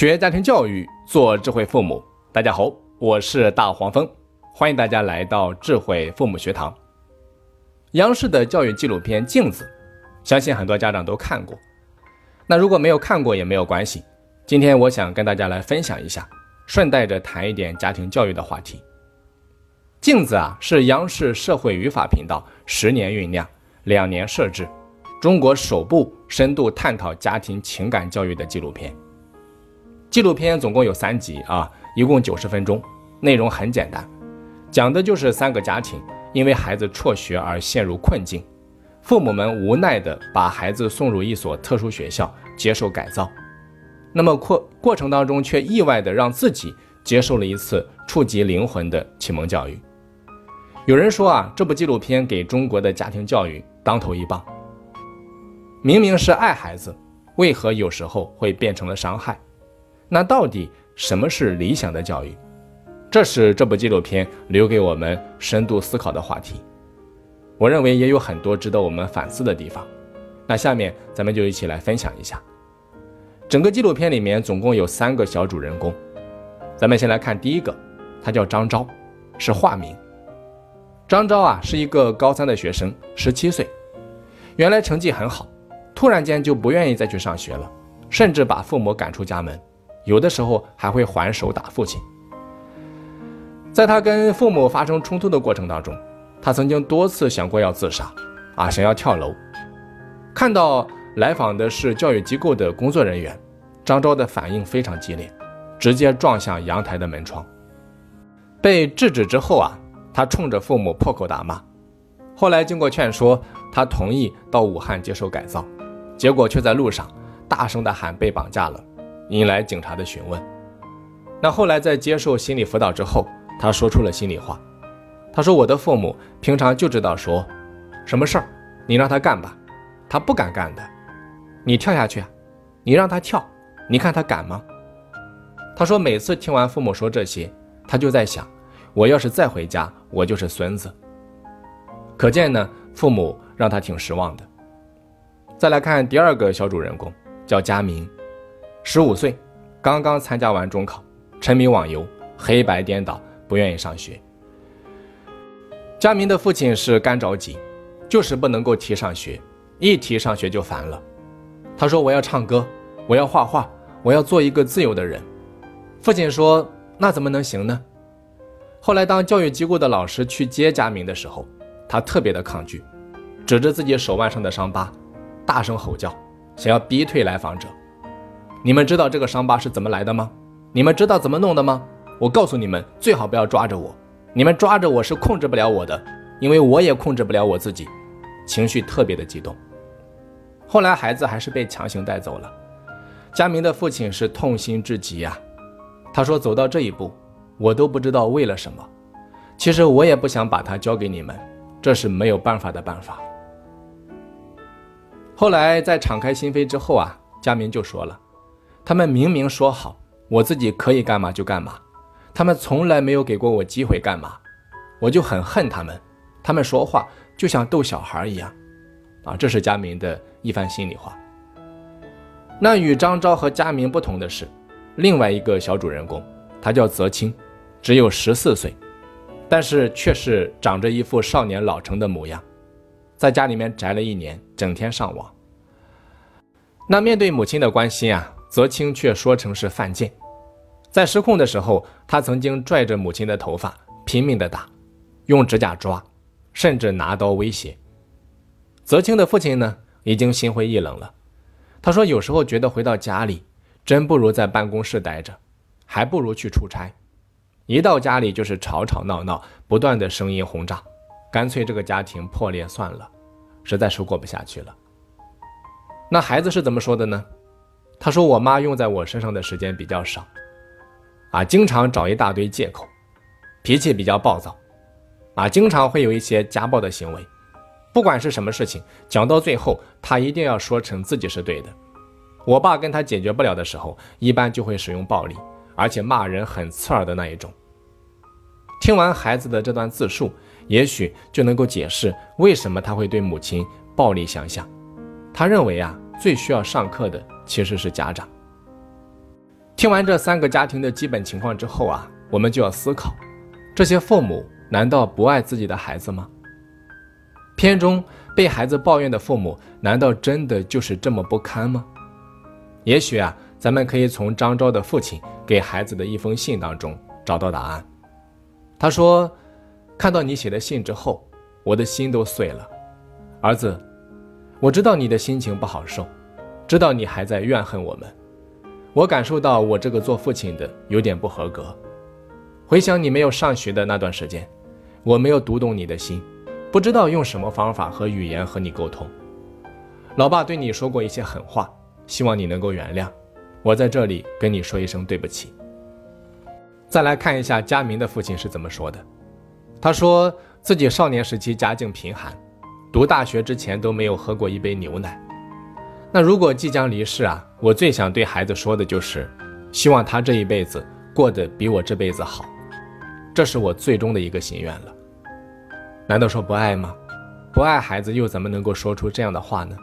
学家庭教育，做智慧父母。大家好，我是大黄蜂，欢迎大家来到智慧父母学堂。央视的教育纪录片《镜子》，相信很多家长都看过。那如果没有看过也没有关系，今天我想跟大家来分享一下，顺带着谈一点家庭教育的话题。《镜子》啊，是央视社会语法频道十年酝酿、两年设置，中国首部深度探讨家庭情感教育的纪录片。纪录片总共有三集啊，一共九十分钟，内容很简单，讲的就是三个家庭因为孩子辍学而陷入困境，父母们无奈的把孩子送入一所特殊学校接受改造，那么过过程当中却意外的让自己接受了一次触及灵魂的启蒙教育。有人说啊，这部纪录片给中国的家庭教育当头一棒。明明是爱孩子，为何有时候会变成了伤害？那到底什么是理想的教育？这是这部纪录片留给我们深度思考的话题。我认为也有很多值得我们反思的地方。那下面咱们就一起来分享一下。整个纪录片里面总共有三个小主人公，咱们先来看第一个，他叫张昭，是化名。张昭啊是一个高三的学生，十七岁，原来成绩很好，突然间就不愿意再去上学了，甚至把父母赶出家门。有的时候还会还手打父亲。在他跟父母发生冲突的过程当中，他曾经多次想过要自杀，啊，想要跳楼。看到来访的是教育机构的工作人员，张昭的反应非常激烈，直接撞向阳台的门窗。被制止之后啊，他冲着父母破口大骂。后来经过劝说，他同意到武汉接受改造，结果却在路上大声的喊被绑架了。引来警察的询问。那后来在接受心理辅导之后，他说出了心里话。他说：“我的父母平常就知道说，什么事儿你让他干吧，他不敢干的。你跳下去，你让他跳，你看他敢吗？”他说：“每次听完父母说这些，他就在想，我要是再回家，我就是孙子。可见呢，父母让他挺失望的。”再来看第二个小主人公，叫佳明。十五岁，刚刚参加完中考，沉迷网游，黑白颠倒，不愿意上学。佳明的父亲是干着急，就是不能够提上学，一提上学就烦了。他说：“我要唱歌，我要画画，我要做一个自由的人。”父亲说：“那怎么能行呢？”后来，当教育机构的老师去接佳明的时候，他特别的抗拒，指着自己手腕上的伤疤，大声吼叫，想要逼退来访者。你们知道这个伤疤是怎么来的吗？你们知道怎么弄的吗？我告诉你们，最好不要抓着我。你们抓着我是控制不了我的，因为我也控制不了我自己，情绪特别的激动。后来孩子还是被强行带走了。佳明的父亲是痛心至极呀。他说：“走到这一步，我都不知道为了什么。其实我也不想把他交给你们，这是没有办法的办法。”后来在敞开心扉之后啊，佳明就说了。他们明明说好，我自己可以干嘛就干嘛，他们从来没有给过我机会干嘛，我就很恨他们。他们说话就像逗小孩一样，啊，这是佳明的一番心里话。那与张昭和佳明不同的是，另外一个小主人公，他叫泽清，只有十四岁，但是却是长着一副少年老成的模样，在家里面宅了一年，整天上网。那面对母亲的关心啊。泽清却说成是犯贱，在失控的时候，他曾经拽着母亲的头发拼命的打，用指甲抓，甚至拿刀威胁。泽清的父亲呢，已经心灰意冷了。他说：“有时候觉得回到家里，真不如在办公室待着，还不如去出差。一到家里就是吵吵闹闹，不断的声音轰炸，干脆这个家庭破裂算了，实在是过不下去了。”那孩子是怎么说的呢？他说：“我妈用在我身上的时间比较少，啊，经常找一大堆借口，脾气比较暴躁，啊，经常会有一些家暴的行为。不管是什么事情，讲到最后，他一定要说成自己是对的。我爸跟他解决不了的时候，一般就会使用暴力，而且骂人很刺耳的那一种。”听完孩子的这段自述，也许就能够解释为什么他会对母亲暴力相向。他认为啊，最需要上课的。其实是家长。听完这三个家庭的基本情况之后啊，我们就要思考：这些父母难道不爱自己的孩子吗？片中被孩子抱怨的父母，难道真的就是这么不堪吗？也许啊，咱们可以从张昭的父亲给孩子的一封信当中找到答案。他说：“看到你写的信之后，我的心都碎了。儿子，我知道你的心情不好受，知道你还在怨恨我们。我感受到我这个做父亲的有点不合格。回想你没有上学的那段时间，我没有读懂你的心。”不知道用什么方法和语言和你沟通，老爸对你说过一些狠话，希望你能够原谅。我在这里跟你说一声对不起。再来看一下佳明的父亲是怎么说的，他说自己少年时期家境贫寒，读大学之前都没有喝过一杯牛奶。那如果即将离世啊，我最想对孩子说的就是，希望他这一辈子过得比我这辈子好，这是我最终的一个心愿了。难道说不爱吗？不爱孩子又怎么能够说出这样的话呢？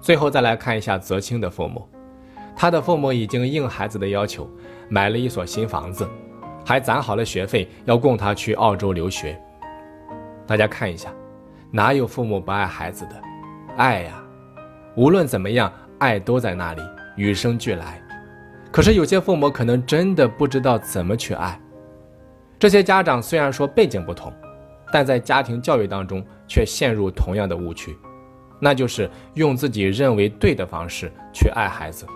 最后再来看一下泽清的父母，他的父母已经应孩子的要求买了一所新房子，还攒好了学费要供他去澳洲留学。大家看一下，哪有父母不爱孩子的？爱呀，无论怎么样，爱都在那里，与生俱来。可是有些父母可能真的不知道怎么去爱。这些家长虽然说背景不同。但在家庭教育当中，却陷入同样的误区，那就是用自己认为对的方式去爱孩子，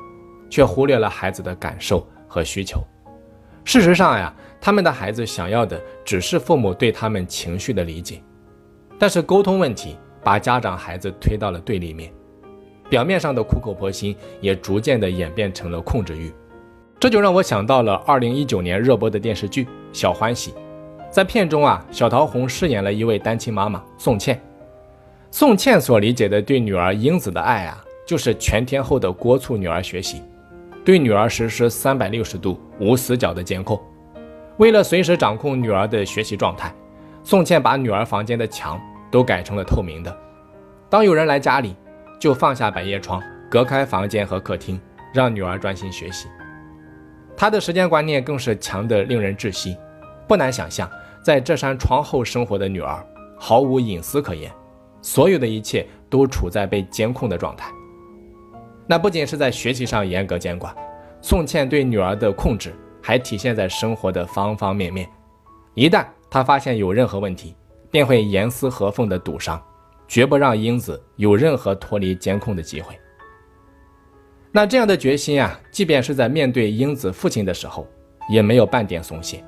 却忽略了孩子的感受和需求。事实上呀，他们的孩子想要的只是父母对他们情绪的理解，但是沟通问题把家长孩子推到了对立面，表面上的苦口婆心也逐渐的演变成了控制欲。这就让我想到了二零一九年热播的电视剧《小欢喜》。在片中啊，小桃红饰演了一位单亲妈妈宋茜。宋茜所理解的对女儿英子的爱啊，就是全天候的督促女儿学习，对女儿实施三百六十度无死角的监控。为了随时掌控女儿的学习状态，宋茜把女儿房间的墙都改成了透明的。当有人来家里，就放下百叶窗，隔开房间和客厅，让女儿专心学习。她的时间观念更是强得令人窒息。不难想象。在这扇窗后生活的女儿，毫无隐私可言，所有的一切都处在被监控的状态。那不仅是在学习上严格监管，宋茜对女儿的控制还体现在生活的方方面面。一旦她发现有任何问题，便会严丝合缝地堵上，绝不让英子有任何脱离监控的机会。那这样的决心啊，即便是在面对英子父亲的时候，也没有半点松懈。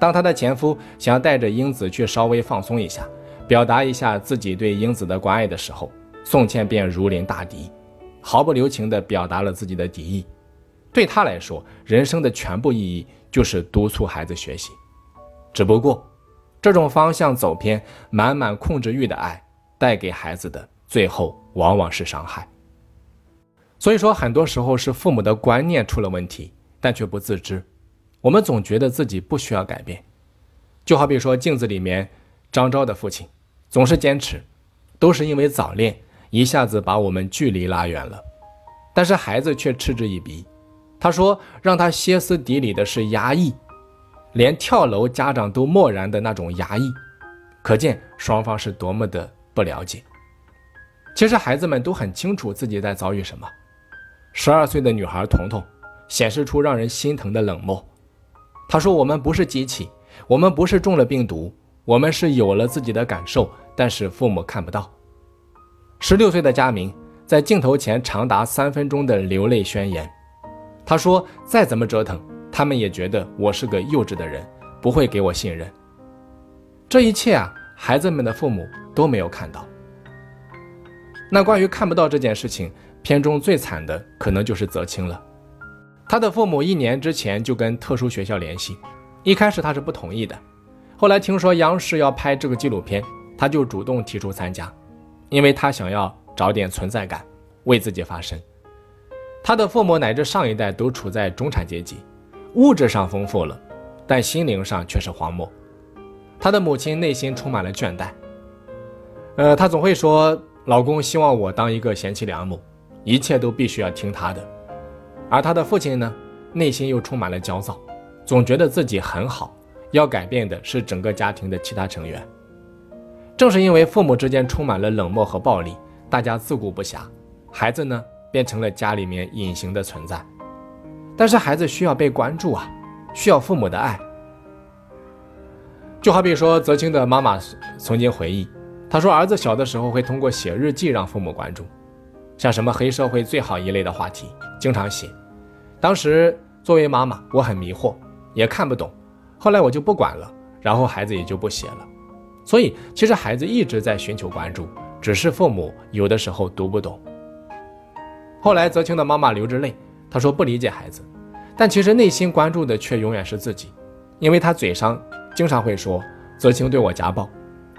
当她的前夫想要带着英子去稍微放松一下，表达一下自己对英子的关爱的时候，宋茜便如临大敌，毫不留情地表达了自己的敌意。对她来说，人生的全部意义就是督促孩子学习。只不过，这种方向走偏、满满控制欲的爱，带给孩子的最后往往是伤害。所以说，很多时候是父母的观念出了问题，但却不自知。我们总觉得自己不需要改变，就好比说镜子里面张昭的父亲，总是坚持，都是因为早恋一下子把我们距离拉远了，但是孩子却嗤之以鼻。他说让他歇斯底里的是压抑，连跳楼家长都漠然的那种压抑，可见双方是多么的不了解。其实孩子们都很清楚自己在遭遇什么。十二岁的女孩彤彤显示出让人心疼的冷漠。她说：“我们不是机器，我们不是中了病毒，我们是有了自己的感受，但是父母看不到。”十六岁的佳明在镜头前长达三分钟的流泪宣言。他说：“再怎么折腾，他们也觉得我是个幼稚的人，不会给我信任。”这一切啊，孩子们的父母都没有看到。那关于看不到这件事情，片中最惨的可能就是泽清了。他的父母一年之前就跟特殊学校联系，一开始他是不同意的，后来听说央视要拍这个纪录片，他就主动提出参加，因为他想要找点存在感，为自己发声。他的父母乃至上一代都处在中产阶级，物质上丰富了，但心灵上却是荒漠。他的母亲内心充满了倦怠，呃，他总会说：“老公希望我当一个贤妻良母，一切都必须要听他的。”而他的父亲呢，内心又充满了焦躁，总觉得自己很好，要改变的是整个家庭的其他成员。正是因为父母之间充满了冷漠和暴力，大家自顾不暇，孩子呢变成了家里面隐形的存在。但是孩子需要被关注啊，需要父母的爱。就好比说，泽清的妈妈曾经回忆，他说儿子小的时候会通过写日记让父母关注，像什么黑社会最好一类的话题，经常写。当时作为妈妈，我很迷惑，也看不懂，后来我就不管了，然后孩子也就不写了。所以，其实孩子一直在寻求关注，只是父母有的时候读不懂。后来，泽清的妈妈流着泪，她说不理解孩子，但其实内心关注的却永远是自己，因为她嘴上经常会说泽清对我家暴，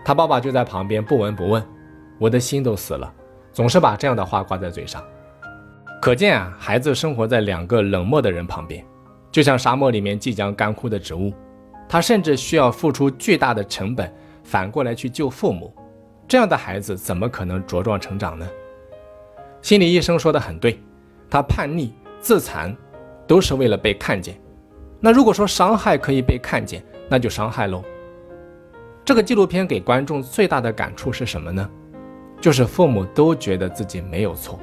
他爸爸就在旁边不闻不问，我的心都死了，总是把这样的话挂在嘴上。可见啊，孩子生活在两个冷漠的人旁边，就像沙漠里面即将干枯的植物，他甚至需要付出巨大的成本。反过来去救父母，这样的孩子怎么可能茁壮成长呢？心理医生说的很对，他叛逆、自残，都是为了被看见。那如果说伤害可以被看见，那就伤害喽。这个纪录片给观众最大的感触是什么呢？就是父母都觉得自己没有错。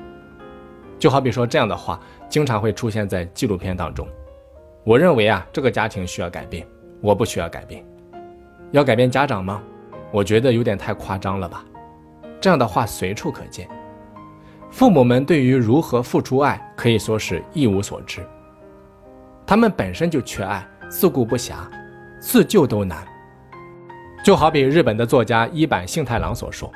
就好比说这样的话，经常会出现在纪录片当中。我认为啊，这个家庭需要改变，我不需要改变。要改变家长吗？我觉得有点太夸张了吧，这样的话随处可见。父母们对于如何付出爱可以说是一无所知，他们本身就缺爱，自顾不暇，自救都难。就好比日本的作家一坂幸太郎所说：“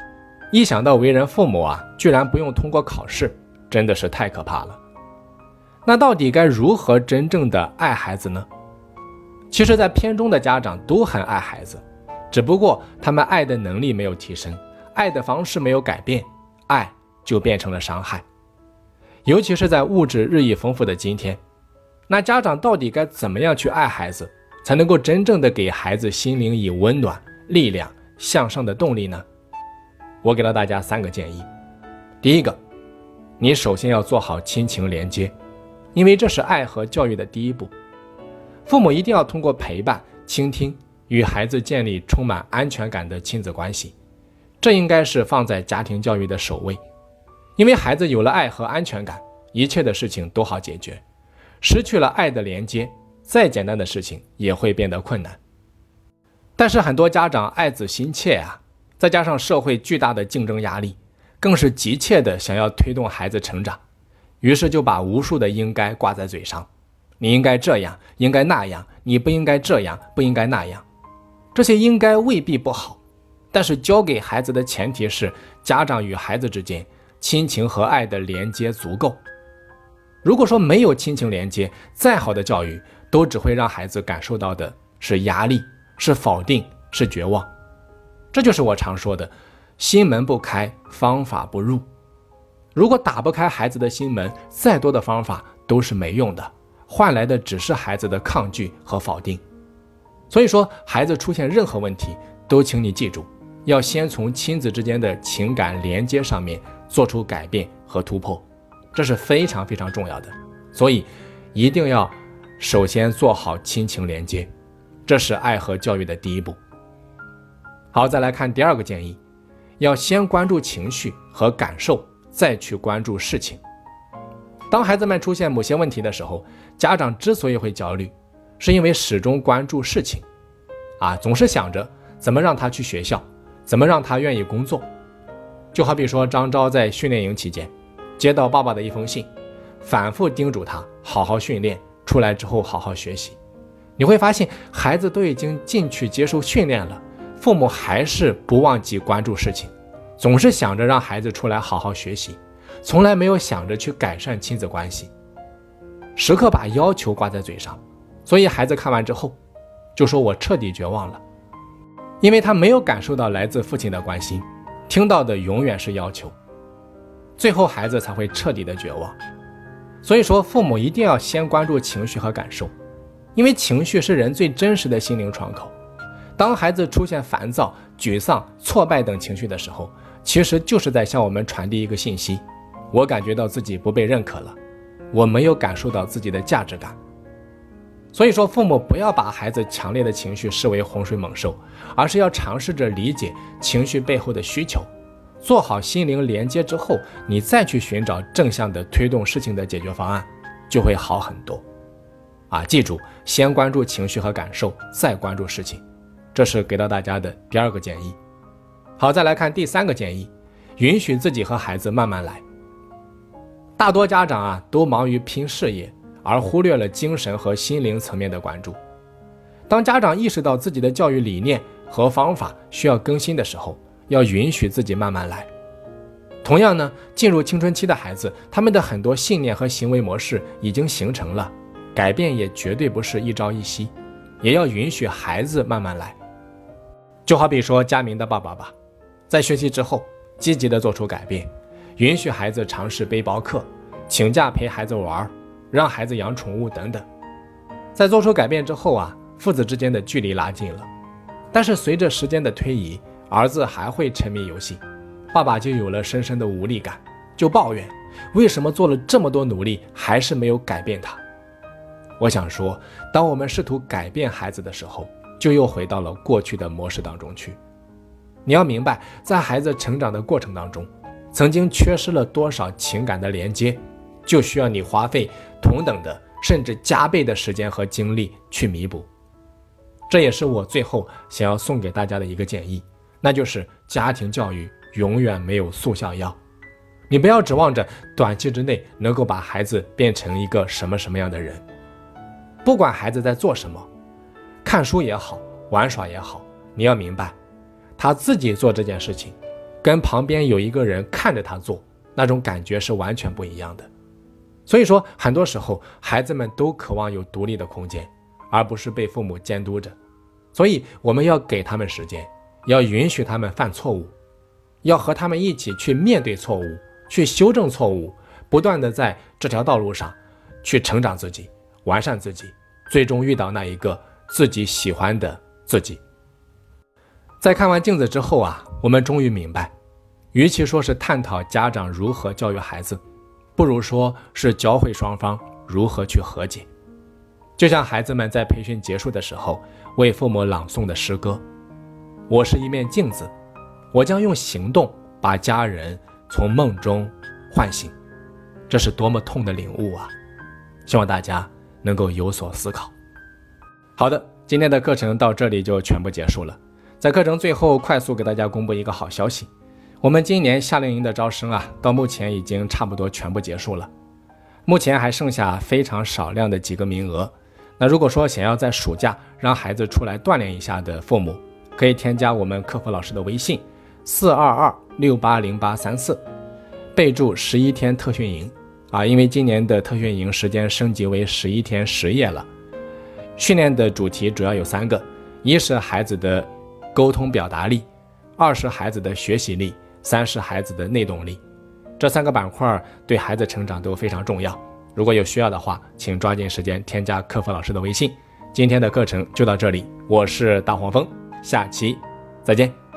一想到为人父母啊，居然不用通过考试，真的是太可怕了。”那到底该如何真正的爱孩子呢？其实，在片中的家长都很爱孩子。只不过他们爱的能力没有提升，爱的方式没有改变，爱就变成了伤害。尤其是在物质日益丰富的今天，那家长到底该怎么样去爱孩子，才能够真正的给孩子心灵以温暖、力量、向上的动力呢？我给了大家三个建议。第一个，你首先要做好亲情连接，因为这是爱和教育的第一步。父母一定要通过陪伴、倾听。与孩子建立充满安全感的亲子关系，这应该是放在家庭教育的首位。因为孩子有了爱和安全感，一切的事情都好解决。失去了爱的连接，再简单的事情也会变得困难。但是很多家长爱子心切啊，再加上社会巨大的竞争压力，更是急切的想要推动孩子成长，于是就把无数的应该挂在嘴上。你应该这样，应该那样，你不应该这样，不应该那样。这些应该未必不好，但是教给孩子的前提是家长与孩子之间亲情和爱的连接足够。如果说没有亲情连接，再好的教育都只会让孩子感受到的是压力、是否定、是绝望。这就是我常说的“心门不开，方法不入”。如果打不开孩子的心门，再多的方法都是没用的，换来的只是孩子的抗拒和否定。所以说，孩子出现任何问题，都请你记住，要先从亲子之间的情感连接上面做出改变和突破，这是非常非常重要的。所以，一定要首先做好亲情连接，这是爱和教育的第一步。好，再来看第二个建议，要先关注情绪和感受，再去关注事情。当孩子们出现某些问题的时候，家长之所以会焦虑。是因为始终关注事情，啊，总是想着怎么让他去学校，怎么让他愿意工作。就好比说张昭在训练营期间，接到爸爸的一封信，反复叮嘱他好好训练，出来之后好好学习。你会发现，孩子都已经进去接受训练了，父母还是不忘记关注事情，总是想着让孩子出来好好学习，从来没有想着去改善亲子关系，时刻把要求挂在嘴上。所以孩子看完之后，就说我彻底绝望了，因为他没有感受到来自父亲的关心，听到的永远是要求，最后孩子才会彻底的绝望。所以说，父母一定要先关注情绪和感受，因为情绪是人最真实的心灵窗口。当孩子出现烦躁、沮丧、挫败等情绪的时候，其实就是在向我们传递一个信息：我感觉到自己不被认可了，我没有感受到自己的价值感。所以说，父母不要把孩子强烈的情绪视为洪水猛兽，而是要尝试着理解情绪背后的需求，做好心灵连接之后，你再去寻找正向的推动事情的解决方案，就会好很多。啊，记住，先关注情绪和感受，再关注事情，这是给到大家的第二个建议。好，再来看第三个建议，允许自己和孩子慢慢来。大多家长啊，都忙于拼事业。而忽略了精神和心灵层面的关注。当家长意识到自己的教育理念和方法需要更新的时候，要允许自己慢慢来。同样呢，进入青春期的孩子，他们的很多信念和行为模式已经形成了，改变也绝对不是一朝一夕，也要允许孩子慢慢来。就好比说佳明的爸爸吧，在学习之后积极的做出改变，允许孩子尝试背包客，请假陪孩子玩。让孩子养宠物等等，在做出改变之后啊，父子之间的距离拉近了。但是随着时间的推移，儿子还会沉迷游戏，爸爸就有了深深的无力感，就抱怨为什么做了这么多努力还是没有改变他。我想说，当我们试图改变孩子的时候，就又回到了过去的模式当中去。你要明白，在孩子成长的过程当中，曾经缺失了多少情感的连接。就需要你花费同等的甚至加倍的时间和精力去弥补。这也是我最后想要送给大家的一个建议，那就是家庭教育永远没有速效药。你不要指望着短期之内能够把孩子变成一个什么什么样的人。不管孩子在做什么，看书也好，玩耍也好，你要明白，他自己做这件事情，跟旁边有一个人看着他做，那种感觉是完全不一样的。所以说，很多时候孩子们都渴望有独立的空间，而不是被父母监督着。所以，我们要给他们时间，要允许他们犯错误，要和他们一起去面对错误，去修正错误，不断的在这条道路上去成长自己，完善自己，最终遇到那一个自己喜欢的自己。在看完镜子之后啊，我们终于明白，与其说是探讨家长如何教育孩子。不如说是教会双方如何去和解，就像孩子们在培训结束的时候为父母朗诵的诗歌：“我是一面镜子，我将用行动把家人从梦中唤醒。”这是多么痛的领悟啊！希望大家能够有所思考。好的，今天的课程到这里就全部结束了。在课程最后，快速给大家公布一个好消息。我们今年夏令营的招生啊，到目前已经差不多全部结束了，目前还剩下非常少量的几个名额。那如果说想要在暑假让孩子出来锻炼一下的父母，可以添加我们客服老师的微信：四二二六八零八三四，备注十一天特训营啊，因为今年的特训营时间升级为十一天十夜了。训练的主题主要有三个：一是孩子的沟通表达力，二是孩子的学习力。三是孩子的内动力，这三个板块对孩子成长都非常重要。如果有需要的话，请抓紧时间添加客服老师的微信。今天的课程就到这里，我是大黄蜂，下期再见。